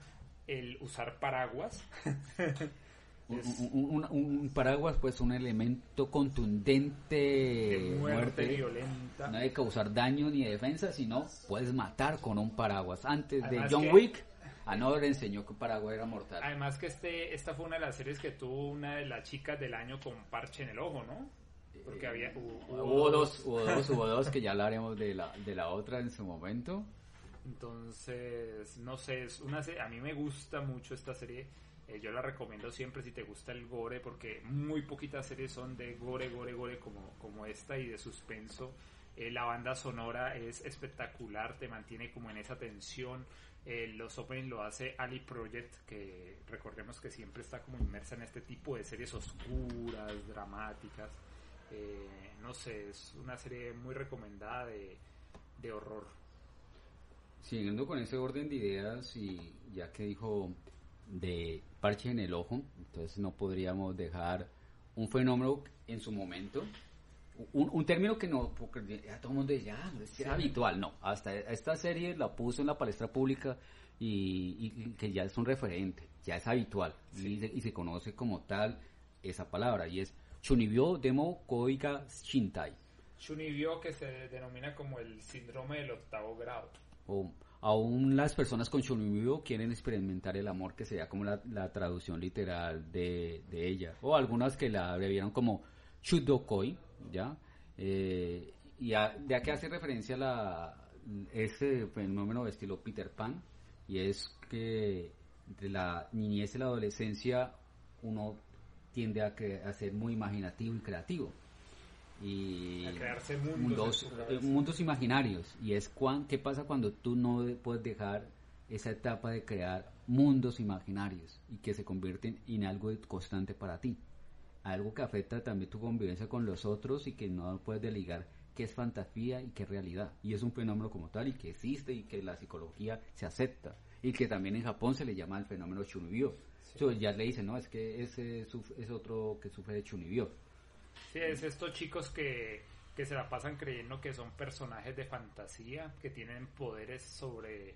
Speaker 1: el usar paraguas. *laughs*
Speaker 2: Un,
Speaker 1: Es
Speaker 2: un- un- un paraguas, pues, un elemento contundente
Speaker 1: de
Speaker 2: de
Speaker 1: muerte,
Speaker 2: muerte.
Speaker 1: violenta.
Speaker 2: No hay que causar daño ni defensa, sino puedes matar con un paraguas. Antes
Speaker 1: Además
Speaker 2: de John
Speaker 1: que-
Speaker 2: Wick, Another enseñó que un paraguas era mortal.
Speaker 1: Además que este, esta fue una de las series que tuvo una de las chicas del año con parche en el ojo, ¿no? Porque
Speaker 2: Eh,
Speaker 1: había hubo,
Speaker 2: Hubo dos, hubo dos, hubo *laughs* dos, que ya hablaremos de la, de la otra en su momento.
Speaker 1: Entonces, no sé, es una serie, a mí me gusta mucho esta serie. Eh, yo la recomiendo siempre si te gusta el gore, porque muy poquitas series son de gore, gore, gore como, como esta y de suspenso. Eh, la banda sonora es espectacular, te mantiene como en esa tensión. Eh, los openings lo hace Ali Project, que recordemos que siempre está como inmersa en este tipo de series oscuras, dramáticas. Eh, no sé, es una serie muy recomendada de, de horror.
Speaker 2: Siguiendo con ese orden de ideas y ya que dijo de parche en el ojo, entonces no podríamos dejar un fenómeno en su momento un, un término que no, porque ya todo el mundo dice, ya, es habitual, no, hasta esta serie la puso en la palestra pública y, y que ya es un referente, ya es habitual y, se, y se conoce como tal esa palabra y es Chunibyo Demo Koiga Shintai.
Speaker 1: Chunibyo que se denomina como el síndrome del octavo grado.
Speaker 2: O, aún las personas con Chunibyo quieren experimentar el amor, que sería como la, traducción literal de, ella. O algunas que la abrevieron como Chudokoi, ¿ya? Eh, y a, de aquí hace referencia la, ese fenómeno de estilo Peter Pan, y es que de la niñez y la adolescencia uno tiende a, que, a ser muy imaginativo y creativo y
Speaker 1: a crearse mundos,
Speaker 2: mundos, eh, mundos, imaginarios. Y es cuan, qué pasa cuando tú no puedes dejar esa etapa de crear mundos imaginarios y que se convierten en algo constante para ti algo que afecta también tu convivencia con los otros y que no puedes deligar qué es fantasía y qué es realidad. Y es un fenómeno como tal y que existe y que la psicología se acepta. Y que también en Japón se le llama el fenómeno chunibyo. Sí. so, ya le dicen no es que ese es otro que sufre de chunibyo
Speaker 1: Sí, es estos chicos que, que se la pasan creyendo que son personajes de fantasía, que tienen poderes sobre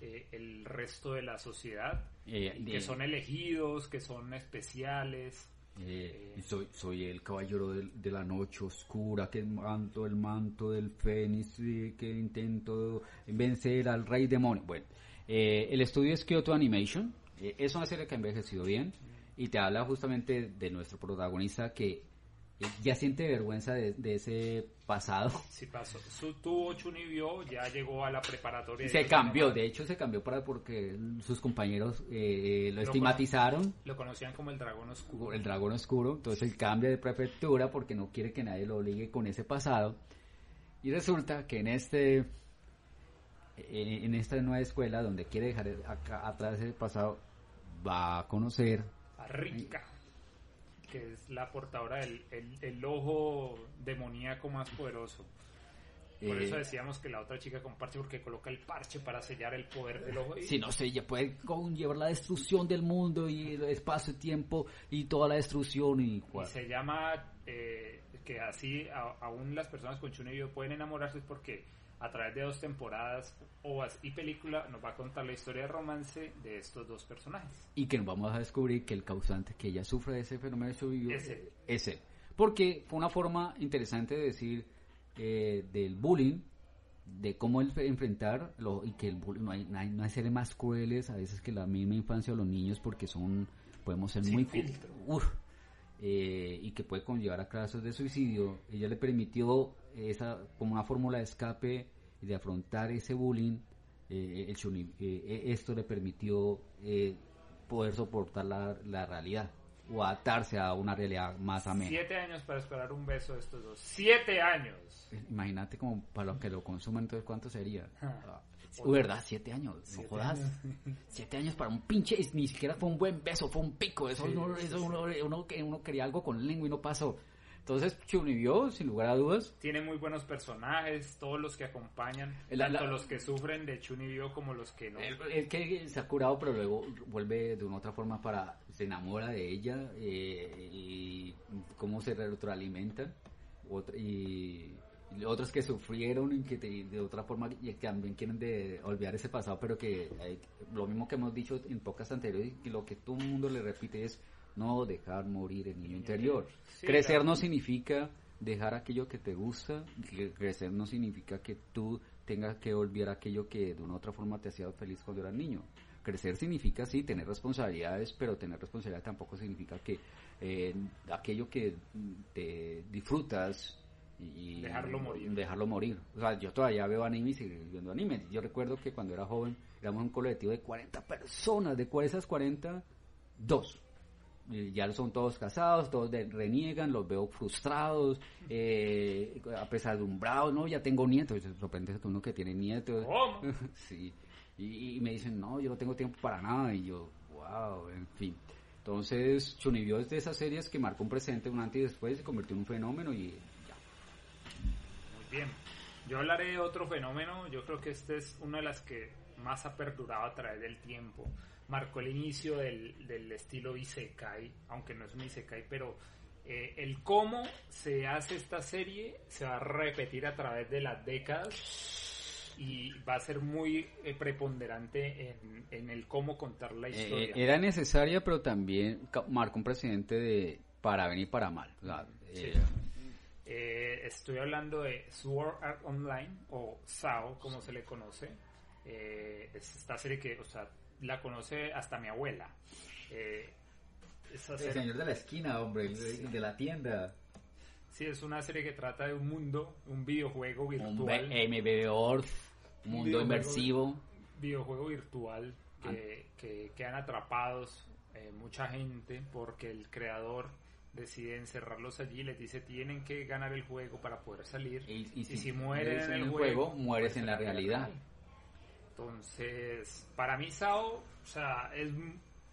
Speaker 1: eh, el resto de la sociedad,
Speaker 2: eh,
Speaker 1: y que son elegidos, que son especiales.
Speaker 2: Eh, soy, soy el caballero de, de, la noche oscura, que manto el manto del fénix, que intento vencer al rey demonio. Bueno, el estudio es Kyoto Animation, es una serie que ha envejecido bien y te habla justamente de nuestro protagonista que ya siente vergüenza de, de, ese pasado. *laughs*
Speaker 1: Sí, pasó. Su, tuvo Chunibyo, ya llegó a la preparatoria.
Speaker 2: Se cambió, de hecho se cambió para porque sus compañeros eh, lo, lo, estigmatizaron.
Speaker 1: Lo conocían como el dragón oscuro.
Speaker 2: El dragón oscuro, entonces él cambia de prefectura porque no quiere que nadie lo obligue con ese pasado. Y resulta que en este en esta nueva escuela donde quiere dejar acá, atrás ese pasado va a conocer
Speaker 1: a Rika que es la portadora del el, el ojo demoníaco más poderoso. Por eh, eso decíamos que la otra chica con parche porque coloca el parche para sellar el poder del ojo. Y...
Speaker 2: Si no sé, ella puede llevar la destrucción del mundo y el espacio, tiempo y toda la destrucción. Y,
Speaker 1: y se llama eh, que así a, aún las personas con Chunibyo pueden enamorarse porque a través de dos temporadas, ovas y película, nos va a contar la historia de romance de estos dos personajes.
Speaker 2: Y que nos vamos a descubrir que el causante que ella sufre de ese fenómeno de
Speaker 1: es él.
Speaker 2: es él. Porque fue una forma interesante de decir eh, del bullying, de cómo el, enfrentar lo, y que el bullying, no hay, no hay, no hay seres más crueles a veces que la misma infancia o los niños porque son, podemos ser
Speaker 1: Sin
Speaker 2: muy...
Speaker 1: filtro.
Speaker 2: Uf, eh, y que puede conllevar a casos de suicidio, ella le permitió esa como una fórmula de escape de afrontar ese bullying, eh, el shuni, eh, esto le permitió eh, poder soportar la, la, realidad o adaptarse a una realidad más amena.
Speaker 1: Siete años para esperar un beso de estos dos. Siete años.
Speaker 2: Imagínate como para los que lo consuman, entonces cuánto sería. Ah. ¿Verdad? Siete años,
Speaker 1: Siete
Speaker 2: no jodas.
Speaker 1: años.
Speaker 2: Siete años para un pinche, ni siquiera fue un buen beso, fue un pico. Eso,
Speaker 1: Sí,
Speaker 2: uno, eso
Speaker 1: sí.
Speaker 2: uno, uno, uno quería algo con lengua y no pasó. Entonces, Chunibyo, sin lugar a dudas,
Speaker 1: Tiene muy buenos personajes, todos los que acompañan,
Speaker 2: La-
Speaker 1: tanto
Speaker 2: la-
Speaker 1: los que sufren de Chunibyo como los que no.
Speaker 2: el, el que se ha curado, pero luego vuelve de una otra forma para. se enamora de ella eh, y cómo se retroalimentan. Otra- y, otros que sufrieron y que te- de otra forma y que también quieren de olvidar ese pasado, pero que eh, lo mismo que hemos dicho en pocas anteriores, y lo que todo el mundo le repite es no dejar morir el niño interior.
Speaker 1: Sí,
Speaker 2: Crecer
Speaker 1: claro.
Speaker 2: no significa dejar aquello que te gusta, crecer no significa que tú tengas que olvidar aquello que de una u otra forma te hacía feliz cuando eras niño. Crecer significa sí tener responsabilidades, pero tener responsabilidad tampoco significa que eh, aquello que te disfrutas y
Speaker 1: Dejarlo morir.
Speaker 2: dejarlo morir. O sea, yo todavía veo anime y sigo viendo anime. Yo recuerdo que cuando era joven éramos un colectivo de 40 personas, de esas 40, dos ya son todos casados, todos de- reniegan, los veo frustrados, eh, apesadumbrados, no, ya tengo nietos, sorprende a uno que tiene nietos.
Speaker 1: ¿Cómo? *laughs*
Speaker 2: sí, y, y me dicen, no, yo no tengo tiempo para nada, y yo, wow, en fin. Entonces, Chunibyo es de esas series que marcó un presente, un antes y después, se convirtió en un fenómeno y ya.
Speaker 1: Muy bien. Yo hablaré de otro fenómeno. Yo creo que este es una de las que más ha perdurado a través del tiempo. Marcó el inicio del, del estilo Isekai, aunque no es un Isekai, pero Eh, el cómo se hace esta serie se va a repetir a través de las décadas y va a ser muy eh, preponderante en, en el cómo contar la historia.
Speaker 2: Eh, era necesaria, pero también marcó un precedente de para bien y para mal.
Speaker 1: Sí. estoy hablando de Sword Art Online o SAO, como se le conoce. Es esta serie que, o sea, la conoce hasta mi abuela. Eh, esa
Speaker 2: el señor de la esquina, hombre, el de, la tienda.
Speaker 1: sí, es una serie que trata de un mundo, un videojuego virtual.
Speaker 2: B- MBO, un
Speaker 1: Un
Speaker 2: mundo
Speaker 1: videojuego.
Speaker 2: inmersivo.
Speaker 1: videojuego virtual
Speaker 2: Ah.
Speaker 1: que, que quedan atrapados eh, mucha gente porque el creador decide encerrarlos allí les dice tienen que ganar el juego para poder salir
Speaker 2: Y,
Speaker 1: y si, mueren
Speaker 2: mueres
Speaker 1: en el, juego,
Speaker 2: mueres en la realidad.
Speaker 1: Entonces para mí Sao o sea es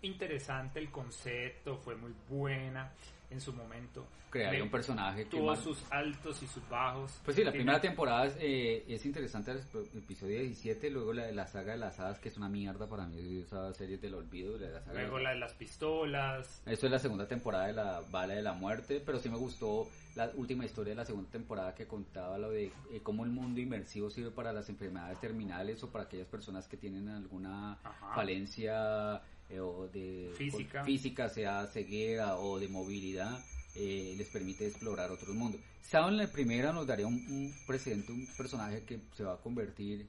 Speaker 1: interesante el concepto fue muy buena en su momento.
Speaker 2: Crearía
Speaker 1: Me-
Speaker 2: un personaje que
Speaker 1: tuvo sus altos y sus bajos.
Speaker 2: Pues sí, la
Speaker 1: Tiene-
Speaker 2: primera temporada es, eh, es interesante, el episodio 17, luego la de la saga de las hadas, que es una mierda para mí, esa serie del olvido, la de la saga de
Speaker 1: luego
Speaker 2: las-
Speaker 1: la de las pistolas.
Speaker 2: Esto es la segunda temporada de la Bala de la Muerte, pero sí me gustó la última historia de la segunda temporada que contaba lo de eh, cómo el mundo inmersivo sirve para las enfermedades terminales o para aquellas personas que tienen alguna
Speaker 1: Ajá.
Speaker 2: falencia eh, o de
Speaker 1: Física.
Speaker 2: física, sea ceguera o de movilidad, eh, les permite explorar otros mundos. Sao en la primera nos daría un, un precedente, un personaje que se va a convertir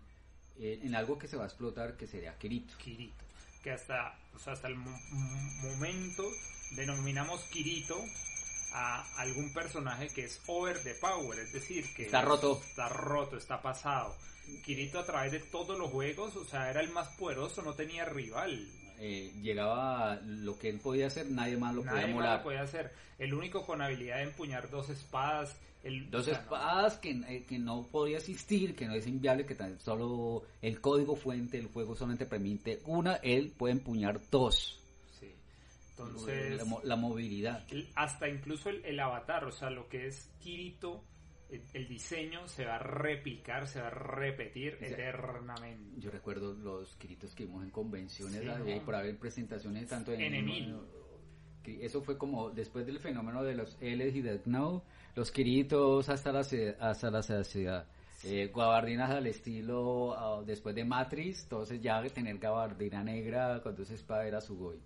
Speaker 2: eh, en algo que se va a explotar, que sería Kirito.
Speaker 1: Kirito, que hasta, o sea, hasta el mo- momento denominamos Kirito a algún personaje que es over the power, es decir, que
Speaker 2: Está roto.
Speaker 1: está roto, está pasado. Kirito a través de todos los juegos, o sea, era el más poderoso, no tenía rival.
Speaker 2: Eh, llegaba lo que él podía hacer, nadie más lo podía
Speaker 1: más
Speaker 2: molar.
Speaker 1: lo podía hacer. El único con habilidad de empuñar dos espadas. El,
Speaker 2: Dos
Speaker 1: o sea, no.
Speaker 2: espadas que, eh, que no podía existir, que no es inviable, que tan solo el código fuente del juego solamente permite una, él puede empuñar dos.
Speaker 1: Sí. Entonces,
Speaker 2: la, la movilidad.
Speaker 1: hasta incluso el, el avatar, o sea, lo que es Kirito, el, diseño se va a replicar, se va a repetir
Speaker 2: sea,
Speaker 1: eternamente.
Speaker 2: Yo recuerdo los quiritos que vimos en convenciones,
Speaker 1: Sí, ¿no?
Speaker 2: por haber presentaciones tanto en...
Speaker 1: En Emil.
Speaker 2: que Eso fue como después del fenómeno de los L's y Death Note, los quiritos hasta la, hasta la saciedad. Eh, gabardinas al estilo ah, después de Matrix, entonces ya tener gabardina negra cuando esa espada era su goy.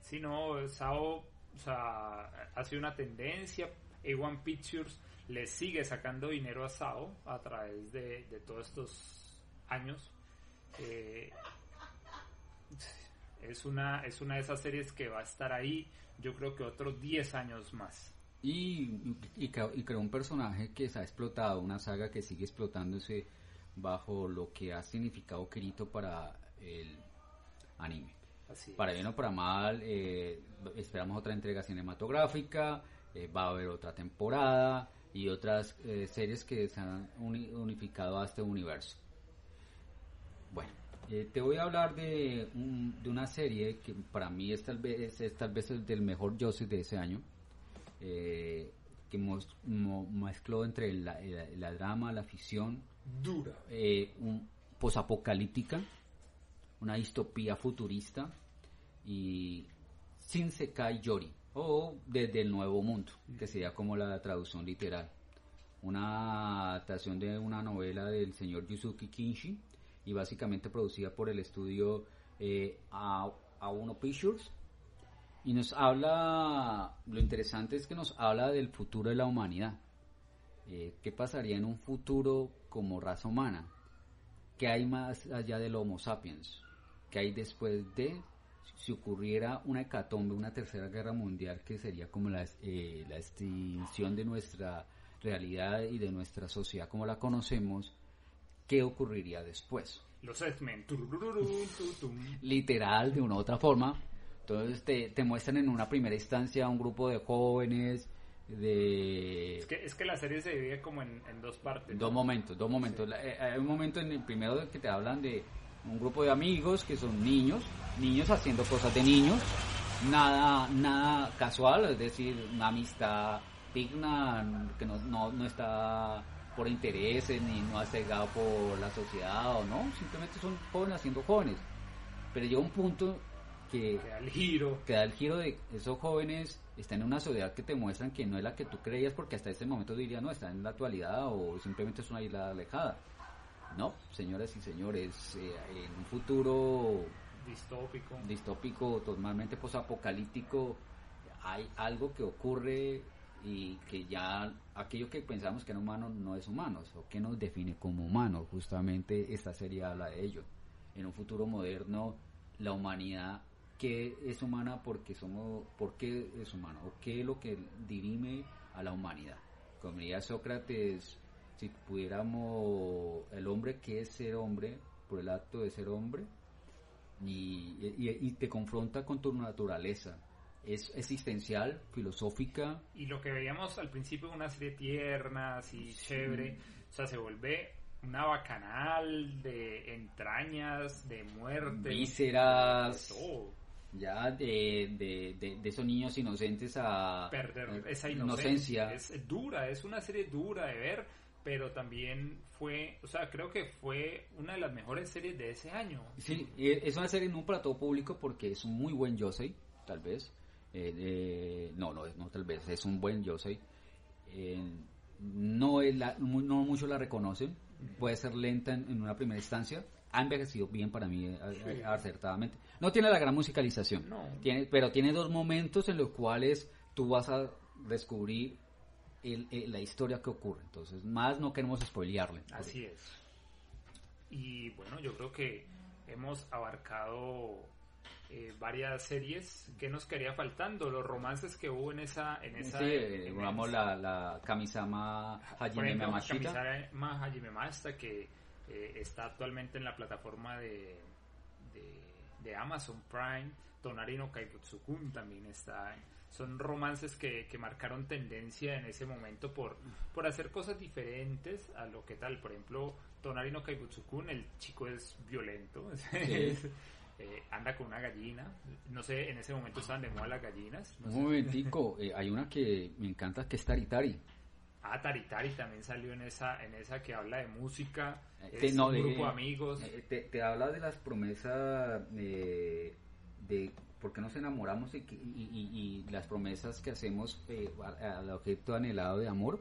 Speaker 1: Si no, Sao, o sea, ha sido una tendencia. A1 Pictures le sigue sacando dinero a Sao a través de, de todos estos años. Eh, es una, es una de esas series que va a estar ahí, yo creo que otros 10 años más.
Speaker 2: Y, y, y creó un personaje que se ha explotado, una saga que sigue explotándose bajo lo que ha significado Kirito para el anime.
Speaker 1: Así
Speaker 2: Para bien o para mal, eh, esperamos otra entrega cinematográfica, eh, va a haber otra temporada y otras eh, series que se han uni- unificado a este universo. Bueno, eh, te voy a hablar de, un- de una serie que para mí es tal vez, es tal vez el del mejor Joseph de ese año, eh, que mezcló entre la, la- la drama, la ficción,
Speaker 1: Dura.
Speaker 2: eh, un posapocalíptica, una distopía futurista y Shinsekai Yori o desde el nuevo mundo, que sería como la traducción literal. Una adaptación de una novela del señor Yusuke Kinshi y básicamente producida por el estudio eh, A- A1 Pictures y nos habla, lo interesante es que nos habla del futuro de la humanidad. Eh, ¿Qué pasaría en un futuro como raza humana? ¿Qué hay más allá del Homo sapiens? ¿Qué hay después de si ocurriera una hecatombe, una tercera guerra mundial que sería como la, eh, la extinción de nuestra realidad y de nuestra sociedad como la conocemos? ¿Qué ocurriría después?
Speaker 1: Los X-Men.
Speaker 2: literal de una u otra forma. Entonces te, te muestran en una primera instancia un grupo de jóvenes, de
Speaker 1: Es que, es que la serie se divide como en, en dos partes.
Speaker 2: dos momentos, dos momentos. Eh, Hay un momento en el primero que te hablan de un grupo de amigos que son niños, niños haciendo cosas de niños, nada, nada casual, es decir, una amistad digna que no, no, no está por intereses ni no ha cegado por la sociedad o no, simplemente son jóvenes haciendo jóvenes. Pero llega un punto que,
Speaker 1: da el giro.
Speaker 2: Que da el giro de esos jóvenes están en una sociedad que te muestran que no es la que tú creías porque hasta ese momento dirías, no, está en la actualidad o simplemente es una isla alejada. No, señoras y señores, eh, en un futuro
Speaker 1: distópico,
Speaker 2: distópico totalmente posapocalíptico, hay algo que ocurre y que ya aquello que pensamos que era humano no es humano, o que nos define como humanos, justamente esta serie habla de ello. En un futuro moderno, la humanidad que es humana porque somos, por qué es humana, o qué es lo que dirime a la humanidad. Como diría Sócrates, si pudiéramos, el hombre que es ser hombre, por el acto de ser hombre, y, y te confronta con tu naturaleza, es existencial, filosófica.
Speaker 1: Y lo que veíamos al principio, una serie tierna, así chévere, o sea, se vuelve una bacanal de entrañas, de muerte,
Speaker 2: vísceras, ya de, de, de, esos niños inocentes a
Speaker 1: perder esa inocencia. Es dura, es una serie dura de ver, pero también fue, o sea, creo que fue una de las mejores series de ese año.
Speaker 2: Sí, es una serie no para todo público porque es un muy buen Josei, tal vez. Eh, no, no, no, tal vez es un buen yo Eh, no, es la, no muchos la reconocen, puede ser lenta en, una primera instancia, ha envejecido bien para mí eh, acertadamente. No tiene la gran musicalización, tiene, pero tiene dos momentos en los cuales tú vas a descubrir la historia que ocurre. Entonces, más no queremos spoilearle.
Speaker 1: Así es. Y bueno, yo creo que hemos abarcado eh, varias series que nos quedaría faltando los romances que hubo en esa en esa
Speaker 2: sí, eh, la, la Kamisama Hajime Mamashita
Speaker 1: Kamisama Hajime Mashita que eh, está actualmente en la plataforma de, de, Amazon Prime Tonari no Kaibutsukun también está son romances que, que, marcaron tendencia en ese momento por, por hacer cosas diferentes a lo que tal. Por ejemplo, Tonari no Kaibutsukun, el chico es violento. *laughs* Eh, anda con una gallina. No sé, en ese momento estaban de moda las gallinas.
Speaker 2: Un momentico, eh, hay una que me encanta que es Taritari.
Speaker 1: Ah, Taritari también salió en esa, en esa que habla de música, es un grupo de amigos.
Speaker 2: Eh, te, habla de las promesas de, de por qué nos enamoramos y, las promesas que hacemos al objeto anhelado de amor.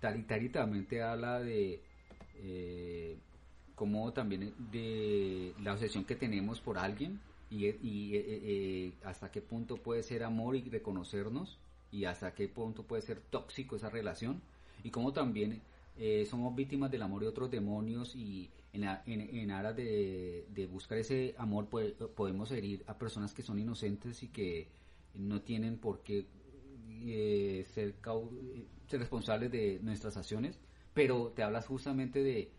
Speaker 2: Taritari también te habla de como también de la obsesión que tenemos por alguien y, eh, eh, hasta qué punto puede ser amor y reconocernos y hasta qué punto puede ser tóxico esa relación y cómo también eh, somos víctimas del amor de otros demonios y en, en, aras de, buscar ese amor podemos herir a personas que son inocentes y que no tienen por qué ser, ser responsables de nuestras acciones pero te hablas justamente de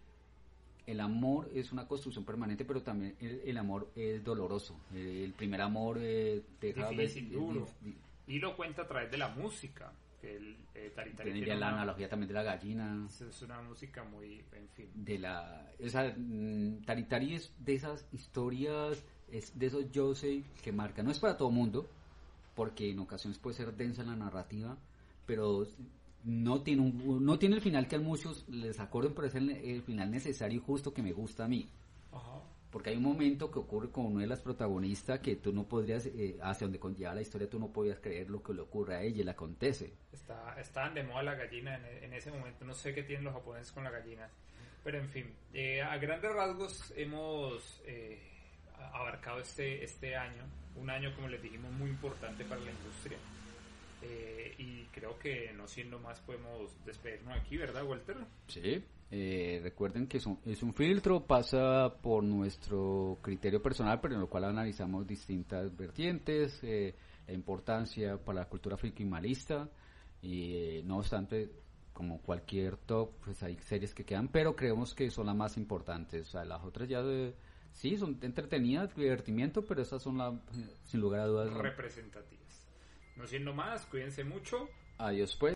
Speaker 2: el amor es una construcción permanente, pero también el, amor es doloroso. El, primer amor eh,
Speaker 1: deja difícil, duro. y lo cuenta a través de la música. El, eh,
Speaker 2: la analogía también de la gallina.
Speaker 1: Es una música muy, en fin.
Speaker 2: De la, esa, mm, Taritari es de esas historias, es de esos yo sé que marca. No es para todo mundo, porque en ocasiones puede ser densa la narrativa, pero no tiene, un, no tiene el final que a muchos les acorden, pero es el, final necesario y justo que me gusta a mí. Porque hay un momento que ocurre con uno de las protagonistas que tú no podrías, eh, hacia donde conlleva la historia, tú no podías creer lo que le ocurre a ella y le acontece.
Speaker 1: Está, estaban de moda la gallina en, ese momento, no sé qué tienen los japoneses con la gallina. Pero en fin, eh, a grandes rasgos hemos eh, abarcado este, este año, un año como les dijimos muy importante para la industria. Eh, y creo que no siendo más podemos despedirnos aquí, ¿verdad, Walter?
Speaker 2: Sí. Eh, recuerden que es un, es un, filtro, pasa por nuestro criterio personal, pero en lo cual analizamos distintas vertientes, eh, la importancia para la cultura frikimalista, y no obstante, como cualquier top, pues hay series que quedan, pero creemos que son las más importantes. O sea, las otras ya sí son entretenidas, divertimiento, pero esas son las, sin lugar a dudas,
Speaker 1: representativas. No siendo más, cuídense mucho.
Speaker 2: Adiós pues.